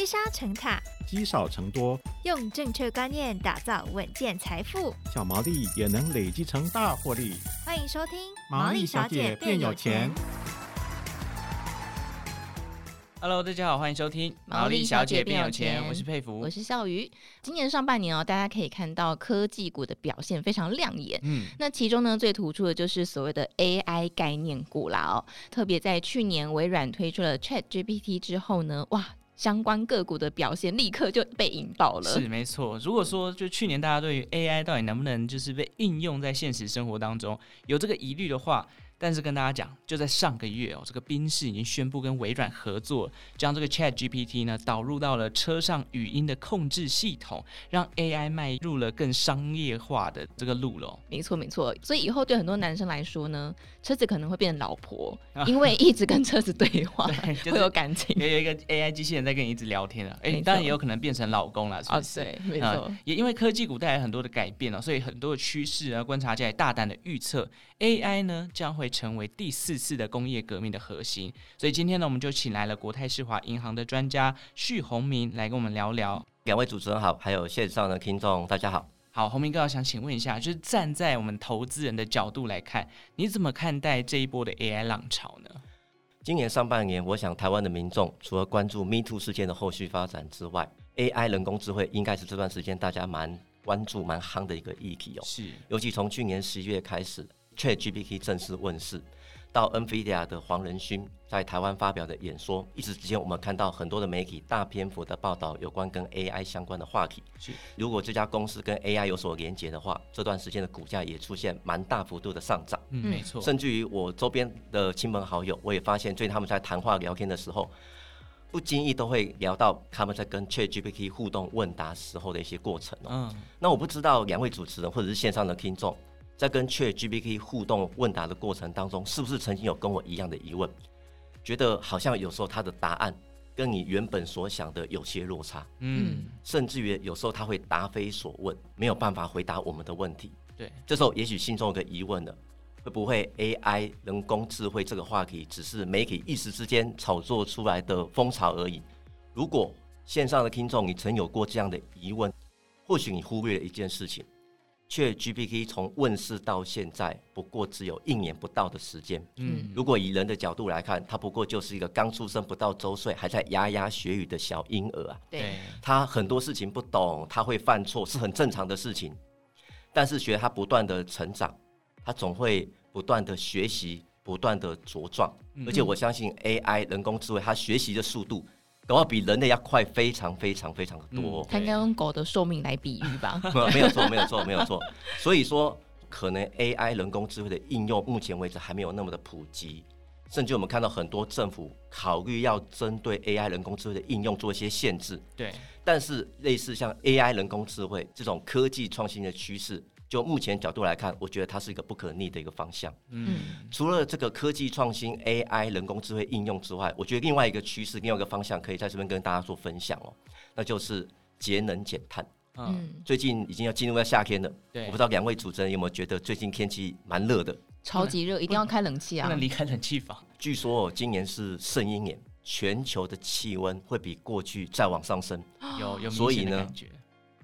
积沙成塔，积少成多，用正确观念打造稳健财富，小毛利也能累积成大获利。欢迎收听《毛利小姐变有钱》。Hello，大家好，欢迎收听《毛利小姐变有钱》，我是佩服，我是笑鱼。今年上半年哦，大家可以看到科技股的表现非常亮眼。嗯，那其中呢，最突出的就是所谓的 AI 概念股啦哦。特别在去年微软推出了 ChatGPT 之后呢，哇，相关个股的表现立刻就被引爆了。是没错。如果说就去年大家对于 AI 到底能不能就是被应用在现实生活当中有这个疑虑的话，但是跟大家讲，就在上个月哦，这个宾士已经宣布跟微软合作，将这个 Chat GPT 呢导入到了车上语音的控制系统，让 AI 迈入了更商业化的这个路了。没错没错，所以以后对很多男生来说呢，车子可能会变成老婆，因为一直跟车子对话，对就是、会有感情。也有一个 AI 机器人在跟你一直聊天了，哎，当然也有可能变成老公了，是不是？哦、对，没错、嗯。也因为科技股带来很多的改变了，所以很多的趋势啊，观察家也大胆的预测，AI 呢将会。成为第四次的工业革命的核心，所以今天呢，我们就请来了国泰世华银行的专家许宏明来跟我们聊聊。两位主持人好，还有线上的听众大家好。好，宏明哥，我想请问一下，就是站在我们投资人的角度来看，你怎么看待这一波的 AI 浪潮呢？今年上半年，我想台湾的民众除了关注 Me Too 事件的后续发展之外，AI 人工智慧应该是这段时间大家蛮关注、蛮夯的一个议题哦。是，尤其从去年十一月开始。ChatGPT 正式问世，到 NVIDIA 的黄仁勋在台湾发表的演说，一时之间我们看到很多的媒体大篇幅的报道有关跟 AI 相关的话题。是，如果这家公司跟 AI 有所连接的话，这段时间的股价也出现蛮大幅度的上涨。嗯，没错。甚至于我周边的亲朋好友，我也发现最近他们在谈话聊天的时候，不经意都会聊到他们在跟 ChatGPT 互动问答时候的一些过程。嗯，那我不知道两位主持人或者是线上的听众。在跟 ChatGPT 互动问答的过程当中，是不是曾经有跟我一样的疑问？觉得好像有时候他的答案跟你原本所想的有些落差，嗯，甚至于有时候他会答非所问，没有办法回答我们的问题。对，这时候也许心中有个疑问了：会不会 AI 人工智慧这个话题只是媒体一时之间炒作出来的风潮而已？如果线上的听众你曾有过这样的疑问，或许你忽略了一件事情。ChatGPT 从问世到现在，不过只有一年不到的时间。嗯，如果以人的角度来看，它不过就是一个刚出生不到周岁，还在牙牙学语的小婴儿啊。对，他很多事情不懂，他会犯错，是很正常的事情。但是学他不断的成长，他总会不断的学习，不断的茁壮。而且我相信 AI 人工智慧，它学习的速度。的话比人类要快非常非常非常的多。它应该用狗的寿命来比喻吧？没有错，没有错，没有错。所以说，可能 AI 人工智慧的应用，目前为止还没有那么的普及。甚至我们看到很多政府考虑要针对 AI 人工智慧的应用做一些限制。对。但是类似像 AI 人工智慧这种科技创新的趋势。就目前角度来看，我觉得它是一个不可逆的一个方向。嗯，除了这个科技创新、AI 人工智慧应用之外，我觉得另外一个趋势、另外一个方向可以在这边跟大家做分享哦，那就是节能减碳。嗯，最近已经要进入到夏天了，对，我不知道两位主持人有没有觉得最近天气蛮热的？超级热，一定要开冷气啊！不能离开冷气房。据说今年是圣婴年，全球的气温会比过去再往上升。有有，所以呢，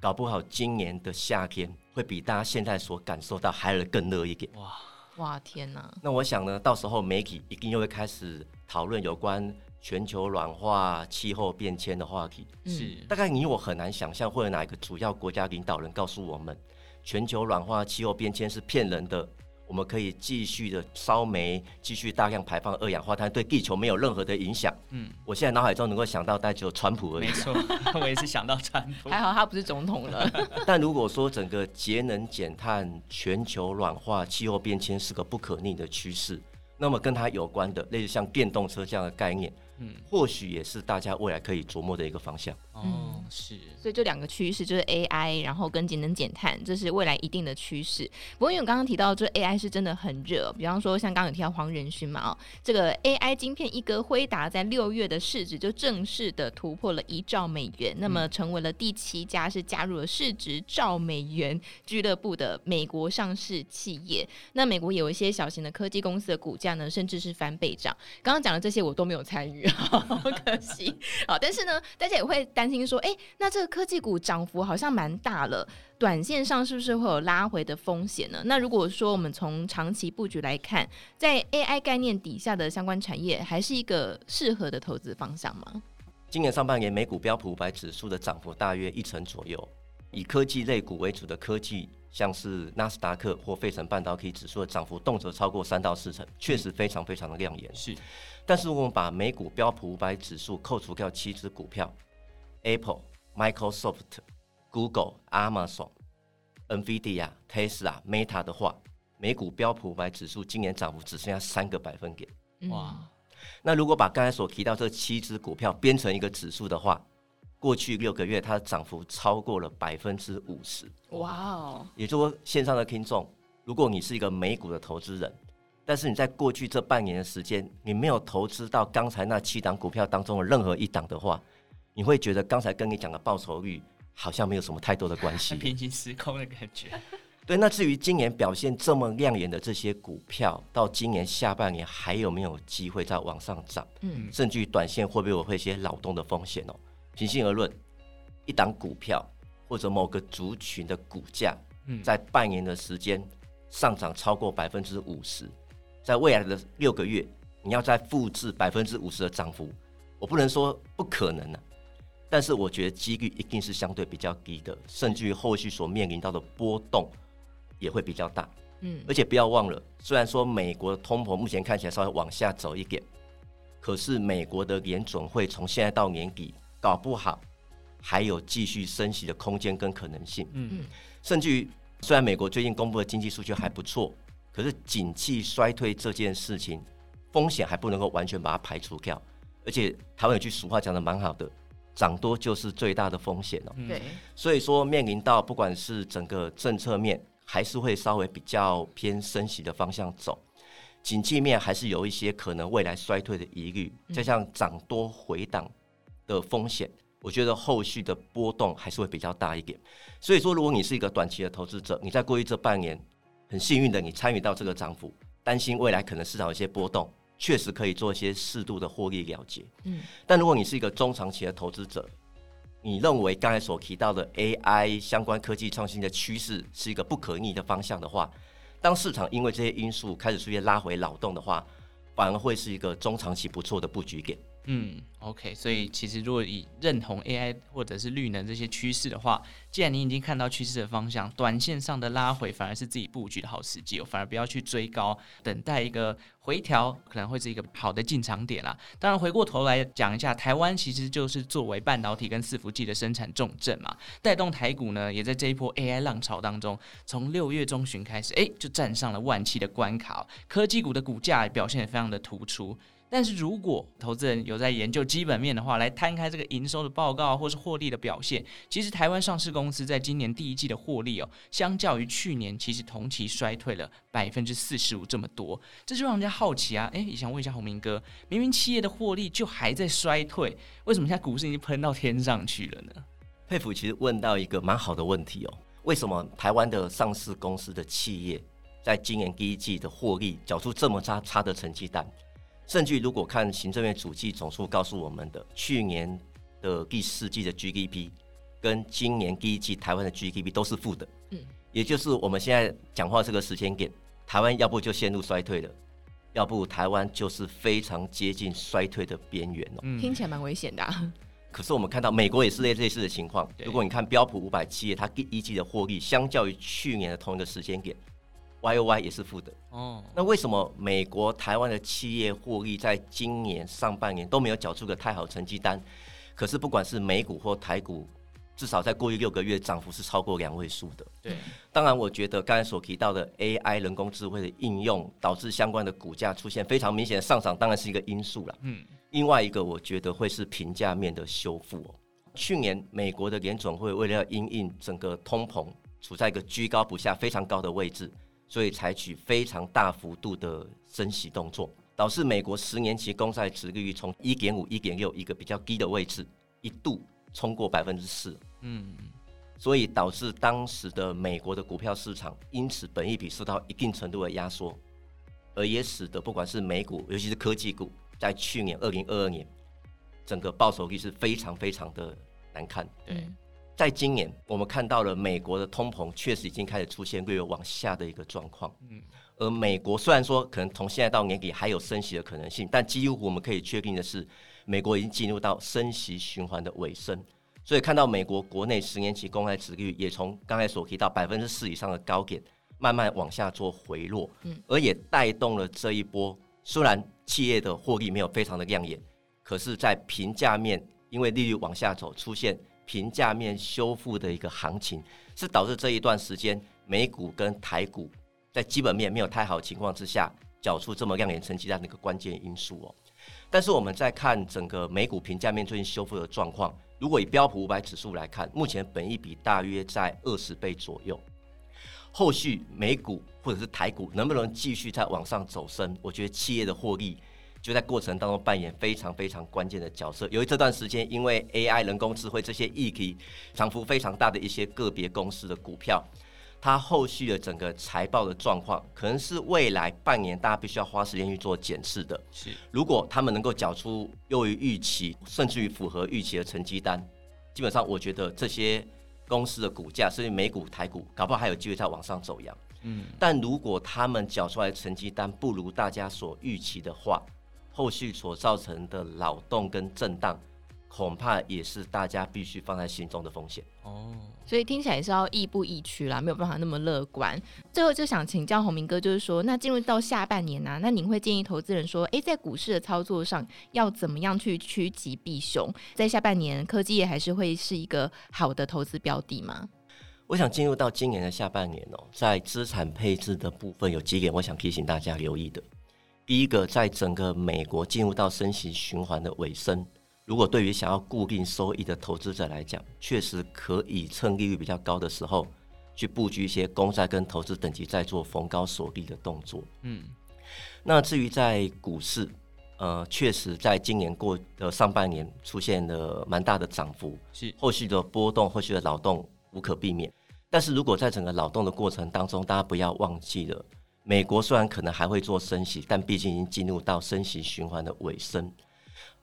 搞不好今年的夏天。会比大家现在所感受到还要更热一点。哇哇天哪！那我想呢，到时候媒体一定又会开始讨论有关全球暖化、气候变迁的话题。是，大概你我很难想象会有哪一个主要国家领导人告诉我们，全球暖化、气候变迁是骗人的。我们可以继续的烧煤，继续大量排放二氧化碳，对地球没有任何的影响。嗯，我现在脑海中能够想到，大概只有川普而已。没错，我也是想到川普。还好他不是总统了。但如果说整个节能减碳、全球暖化、气候变迁是个不可逆的趋势，那么跟它有关的，类似像电动车这样的概念，嗯，或许也是大家未来可以琢磨的一个方向。哦，是，所以就两个趋势就是 AI，然后跟节能减碳，这是未来一定的趋势。不过因为我刚刚提到，这 AI 是真的很热，比方说像刚刚有提到黄仁勋嘛，哦，这个 AI 晶片一哥辉达在六月的市值就正式的突破了一兆美元，那么成为了第七家是加入了市值兆美元俱乐部的美国上市企业。那美国有一些小型的科技公司的股价呢，甚至是翻倍涨。刚刚讲的这些我都没有参与，好可惜。好，但是呢，大家也会担心说，哎，那这个科技股涨幅好像蛮大了，短线上是不是会有拉回的风险呢？那如果说我们从长期布局来看，在 AI 概念底下的相关产业，还是一个适合的投资方向吗？今年上半年美股标普五百指数的涨幅大约一成左右，以科技类股为主的科技，像是纳斯达克或费城半导体指数的涨幅动辄超过三到四成，确实非常非常的亮眼。是。但是，我们把美股标普五百指数扣除掉七只股票，Apple、Microsoft、Google、Amazon、NVIDIA、Tesla、Meta 的话，美股标普五百指数今年涨幅只剩下三个百分点。哇！那如果把刚才所提到这七只股票编成一个指数的话，过去六个月它的涨幅超过了百分之五十。哇哦！也就是说，线上的听众，如果你是一个美股的投资人。但是你在过去这半年的时间，你没有投资到刚才那七档股票当中的任何一档的话，你会觉得刚才跟你讲的报酬率好像没有什么太多的关系，平行时空的感觉。对，那至于今年表现这么亮眼的这些股票，到今年下半年还有没有机会再往上涨？嗯，甚至于短线会不会有一些扰动的风险哦？平心而论，一档股票或者某个族群的股价，在半年的时间上涨超过百分之五十。在未来的六个月，你要再复制百分之五十的涨幅，我不能说不可能呢、啊，但是我觉得几率一定是相对比较低的，甚至于后续所面临到的波动也会比较大。嗯，而且不要忘了，虽然说美国的通膨目前看起来稍微往下走一点，可是美国的联准会从现在到年底，搞不好还有继续升息的空间跟可能性。嗯，甚至于虽然美国最近公布的经济数据还不错。可是，景气衰退这件事情，风险还不能够完全把它排除掉。而且，台湾有句俗话讲的蛮好的，“涨多就是最大的风险”哦。对。所以说，面临到不管是整个政策面，还是会稍微比较偏升息的方向走。景气面还是有一些可能未来衰退的疑虑，就像涨多回档的风险，我觉得后续的波动还是会比较大一点。所以说，如果你是一个短期的投资者，你在过去这半年。很幸运的，你参与到这个涨幅，担心未来可能市场有些波动，确实可以做一些适度的获利了结。嗯，但如果你是一个中长期的投资者，你认为刚才所提到的 AI 相关科技创新的趋势是一个不可逆的方向的话，当市场因为这些因素开始出现拉回扰动的话，反而会是一个中长期不错的布局点。嗯，OK，所以其实如果以认同 AI 或者是绿能这些趋势的话，既然你已经看到趋势的方向，短线上的拉回反而是自己布局的好时机哦，反而不要去追高，等待一个回调可能会是一个好的进场点啦。当然，回过头来讲一下，台湾其实就是作为半导体跟伺服器的生产重镇嘛，带动台股呢，也在这一波 AI 浪潮当中，从六月中旬开始，哎，就站上了万七的关卡哦，科技股的股价表现也非常的突出。但是如果投资人有在研究基本面的话，来摊开这个营收的报告或是获利的表现，其实台湾上市公司在今年第一季的获利哦，相较于去年，其实同期衰退了百分之四十五这么多，这就让人家好奇啊！诶，也想问一下洪明哥，明明企业的获利就还在衰退，为什么现在股市已经喷到天上去了呢？佩服其实问到一个蛮好的问题哦，为什么台湾的上市公司的企业在今年第一季的获利缴出这么差差的成绩单？甚至如果看行政院主计总处告诉我们的，去年的第四季的 GDP 跟今年第一季台湾的 GDP 都是负的，嗯，也就是我们现在讲话这个时间点，台湾要不就陷入衰退了，要不台湾就是非常接近衰退的边缘哦。听起来蛮危险的啊。可是我们看到美国也是类类似的情况，如果你看标普五百企业，它第一季的获利相较于去年的同一个时间点。Y O Y 也是负的哦，那为什么美国、台湾的企业获利在今年上半年都没有缴出个太好成绩单？可是不管是美股或台股，至少在过去六个月涨幅是超过两位数的。对，当然我觉得刚才所提到的 A I 人工智慧的应用，导致相关的股价出现非常明显的上涨，当然是一个因素了。嗯，另外一个我觉得会是评价面的修复哦。去年美国的联总会为了要因应整个通膨处在一个居高不下、非常高的位置，所以采取非常大幅度的升息动作，导致美国十年期公债殖利率从一点五、一点六一个比较低的位置，一度冲过百分之四。嗯，所以导致当时的美国的股票市场因此本益比受到一定程度的压缩，而也使得不管是美股，尤其是科技股，在去年二零二二年，整个报酬率是非常非常的难看。对，在今年我们看到了美国的通膨确实已经开始出现略有往下的一个状况。嗯，而美国虽然说可能从现在到年底还有升息的可能性，但几乎我们可以确定的是，美国已经进入到升息循环的尾声。所以看到美国国内十年期公开殖利率也从刚才所提到百分之四以上的高点，慢慢往下做回落，嗯，而也带动了这一波。虽然企业的获利没有非常的亮眼，可是，在评价面，因为利率往下走，出现平价面修复的一个行情，是导致这一段时间美股跟台股在基本面没有太好情况之下，缴出这么亮眼成绩单的一个关键因素哦。但是我们在看整个美股评价面最近修复的状况。如果以标普五百指数来看，目前本益比大约在二十倍左右。后续美股或者是台股能不能继续再往上走升？我觉得企业的获利就在过程当中扮演非常非常关键的角色。由于这段时间因为 AI 人工智慧这些议题涨幅非常大的一些个别公司的股票。它后续的整个财报的状况，可能是未来半年大家必须要花时间去做检视的。是，如果他们能够缴出优于预期，甚至于符合预期的成绩单，基本上我觉得这些公司的股价，甚至美股、台股，搞不好还有机会再往上走扬。嗯，但如果他们缴出来的成绩单不如大家所预期的话，后续所造成的扰动跟震荡。恐怕也是大家必须放在心中的风险哦，所以听起来是要亦步亦趋啦，没有办法那么乐观。最后就想请教洪明哥，就是说，那进入到下半年呢、啊，那您会建议投资人说，诶，在股市的操作上要怎么样去趋吉避凶？在下半年，科技业还是会是一个好的投资标的吗？我想进入到今年的下半年哦，在资产配置的部分有几点，我想提醒大家留意的。第一个，在整个美国进入到升息循环的尾声。如果对于想要固定收益的投资者来讲，确实可以趁利率比较高的时候，去布局一些公债跟投资等级，再做逢高锁利的动作。嗯，那至于在股市，呃，确实在今年过的上半年出现了蛮大的涨幅，是后续的波动、后续的扰动无可避免。但是如果在整个扰动的过程当中，大家不要忘记了，美国虽然可能还会做升息，但毕竟已经进入到升息循环的尾声。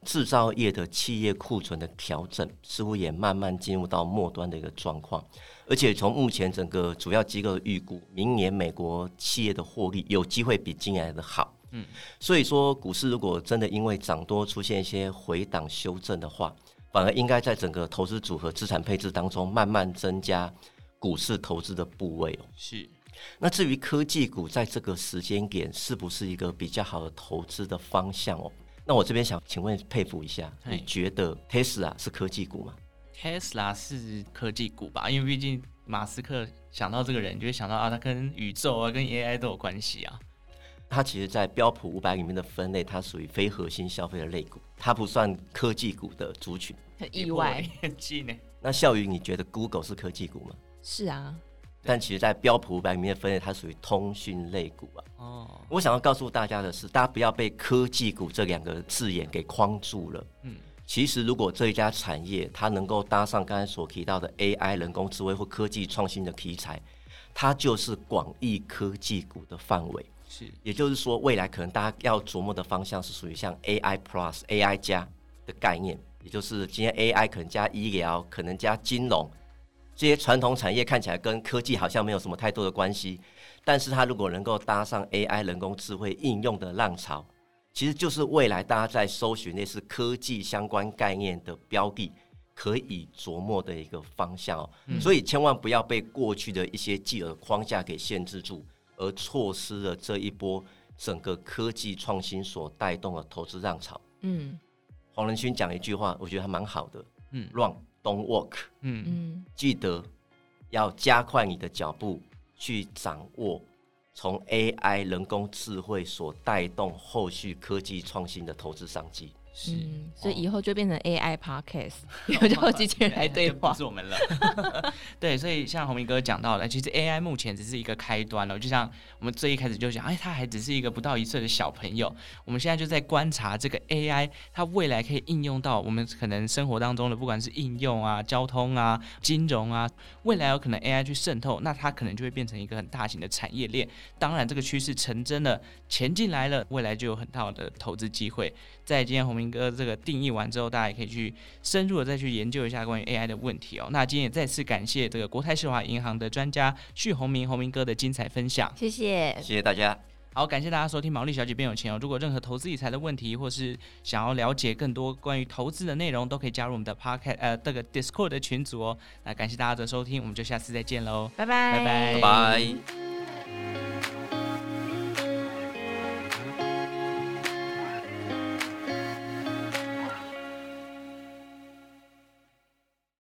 制造业的企业库存的调整似乎也慢慢进入到末端的一个状况，而且从目前整个主要机构的预估，明年美国企业的获利有机会比今年来的好。嗯，所以说股市如果真的因为涨多出现一些回档修正的话，反而应该在整个投资组合资产配置当中慢慢增加股市投资的部位哦。是，那至于科技股在这个时间点是不是一个比较好的投资的方向哦？那我这边想请问佩服一下，你觉得 Tesla 是科技股吗？Tesla 是科技股吧，因为毕竟马斯克想到这个人，就会想到啊，他跟宇宙啊、跟 AI 都有关系啊。它其实，在标普五百里面的分类，它属于非核心消费的类股，它不算科技股的族群。很意外，那笑宇，你觉得 Google 是科技股吗？是啊。但其实，在标普五百里面的分类，它属于通讯类股啊。哦，我想要告诉大家的是，大家不要被科技股这两个字眼给框住了。嗯，其实如果这一家产业它能够搭上刚才所提到的 AI 人工智慧或科技创新的题材，它就是广义科技股的范围。是，也就是说，未来可能大家要琢磨的方向是属于像 AI Plus、AI 加的概念，也就是今天 AI 可能加医疗，可能加金融。这些传统产业看起来跟科技好像没有什么太多的关系，但是它如果能够搭上 AI 人工智慧应用的浪潮，其实就是未来大家在搜寻类似科技相关概念的标的可以琢磨的一个方向哦。所以千万不要被过去的一些既有框架给限制住，而错失了这一波整个科技创新所带动的投资浪潮。嗯，黄仁勋讲一句话，我觉得还蛮好的。嗯。Don't walk，嗯。嗯，记得要加快你的脚步，去掌握从 AI 人工智慧所带动后续科技创新的投资商机。是，嗯，所以以后就变成 AI podcast，有叫机器人来对话，不是我们了。对，所以像红明哥讲到的，其实 AI 目前只是一个开端了。就像我们最一开始就讲，哎，他还只是一个不到一岁的小朋友。我们现在就在观察这个 AI，它未来可以应用到我们可能生活当中的，不管是应用啊、交通啊、金融啊，未来有可能 AI 去渗透，那它可能就会变成一个很大型的产业链。当然，这个趋势成真了，钱进来了，未来就有很大的投资机会。在今天红明哥这个定义完之后，大家也可以去深入的再去研究一下关于 AI 的问题哦。那今天也再次感谢这个国泰世华银行的专家旭宏明宏明哥的精彩分享，谢谢，谢谢大家。好，感谢大家收听《毛利小姐变有钱》哦。如果任何投资理财的问题，或是想要了解更多关于投资的内容，都可以加入我们的 Podcast 呃这个 Discord 的群组哦。那感谢大家的收听，我们就下次再见喽，拜拜，拜拜，拜拜。